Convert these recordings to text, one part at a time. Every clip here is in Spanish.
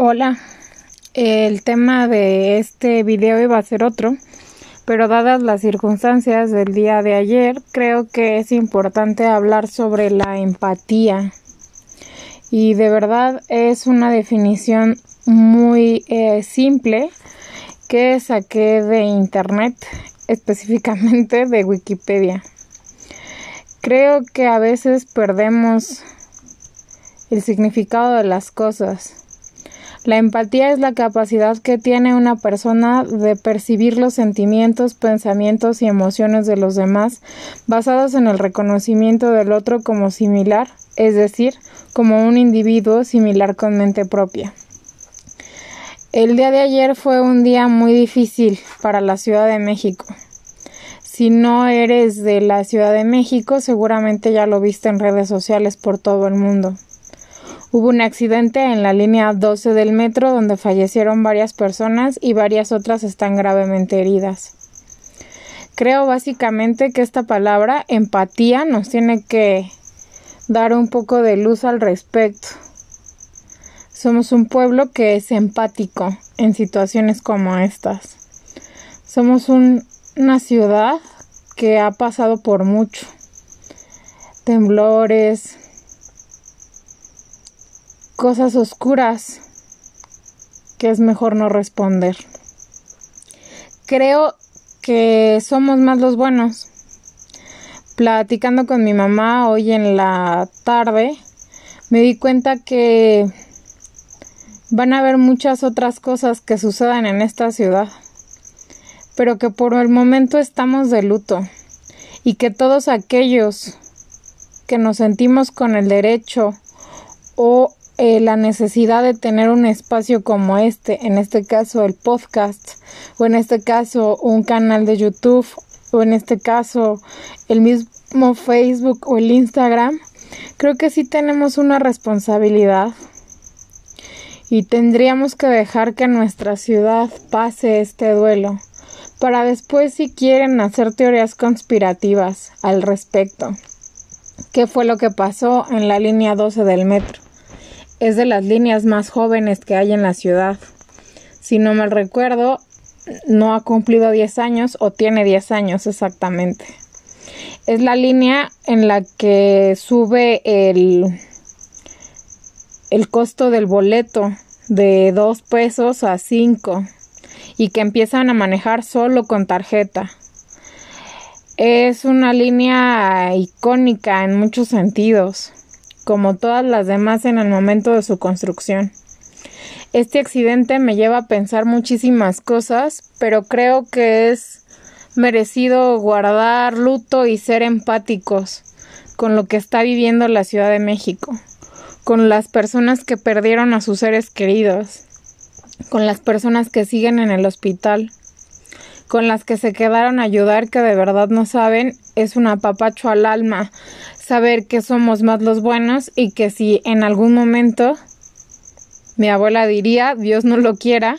Hola, el tema de este video iba a ser otro, pero dadas las circunstancias del día de ayer, creo que es importante hablar sobre la empatía. Y de verdad es una definición muy eh, simple que saqué de internet, específicamente de Wikipedia. Creo que a veces perdemos el significado de las cosas la empatía es la capacidad que tiene una persona de percibir los sentimientos, pensamientos y emociones de los demás basados en el reconocimiento del otro como similar, es decir, como un individuo similar con mente propia. El día de ayer fue un día muy difícil para la Ciudad de México. Si no eres de la Ciudad de México, seguramente ya lo viste en redes sociales por todo el mundo. Hubo un accidente en la línea 12 del metro donde fallecieron varias personas y varias otras están gravemente heridas. Creo básicamente que esta palabra empatía nos tiene que dar un poco de luz al respecto. Somos un pueblo que es empático en situaciones como estas. Somos una ciudad que ha pasado por mucho. Temblores, cosas oscuras que es mejor no responder. Creo que somos más los buenos. Platicando con mi mamá hoy en la tarde, me di cuenta que van a haber muchas otras cosas que sucedan en esta ciudad, pero que por el momento estamos de luto y que todos aquellos que nos sentimos con el derecho o eh, la necesidad de tener un espacio como este, en este caso el podcast, o en este caso un canal de YouTube, o en este caso el mismo Facebook o el Instagram, creo que sí tenemos una responsabilidad y tendríamos que dejar que nuestra ciudad pase este duelo para después si quieren hacer teorías conspirativas al respecto. ¿Qué fue lo que pasó en la línea 12 del metro? Es de las líneas más jóvenes que hay en la ciudad. Si no mal recuerdo, no ha cumplido 10 años o tiene 10 años exactamente. Es la línea en la que sube el, el costo del boleto de 2 pesos a 5 y que empiezan a manejar solo con tarjeta. Es una línea icónica en muchos sentidos como todas las demás en el momento de su construcción. Este accidente me lleva a pensar muchísimas cosas, pero creo que es merecido guardar luto y ser empáticos con lo que está viviendo la Ciudad de México, con las personas que perdieron a sus seres queridos, con las personas que siguen en el hospital, con las que se quedaron a ayudar que de verdad no saben, es un apapacho al alma saber que somos más los buenos y que si en algún momento, mi abuela diría, Dios no lo quiera,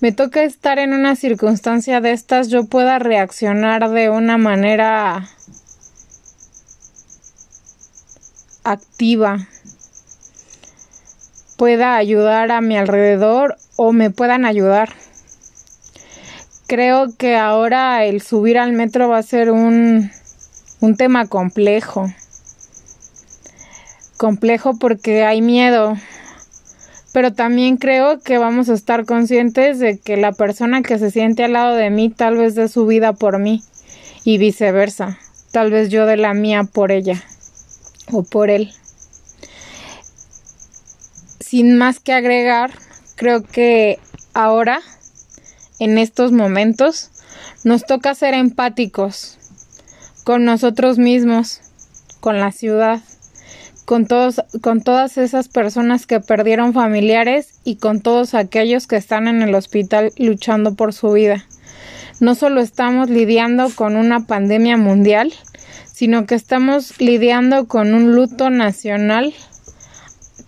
me toca estar en una circunstancia de estas, yo pueda reaccionar de una manera activa, pueda ayudar a mi alrededor o me puedan ayudar. Creo que ahora el subir al metro va a ser un, un tema complejo complejo porque hay miedo, pero también creo que vamos a estar conscientes de que la persona que se siente al lado de mí tal vez dé su vida por mí y viceversa, tal vez yo de la mía por ella o por él. Sin más que agregar, creo que ahora, en estos momentos, nos toca ser empáticos con nosotros mismos, con la ciudad con, todos, con todas esas personas que perdieron familiares y con todos aquellos que están en el hospital luchando por su vida. No solo estamos lidiando con una pandemia mundial, sino que estamos lidiando con un luto nacional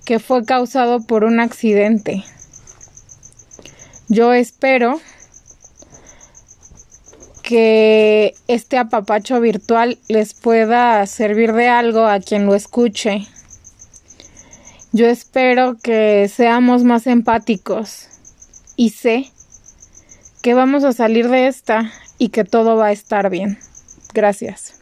que fue causado por un accidente. Yo espero que este apapacho virtual les pueda servir de algo a quien lo escuche Yo espero que seamos más empáticos y sé que vamos a salir de esta y que todo va a estar bien. Gracias.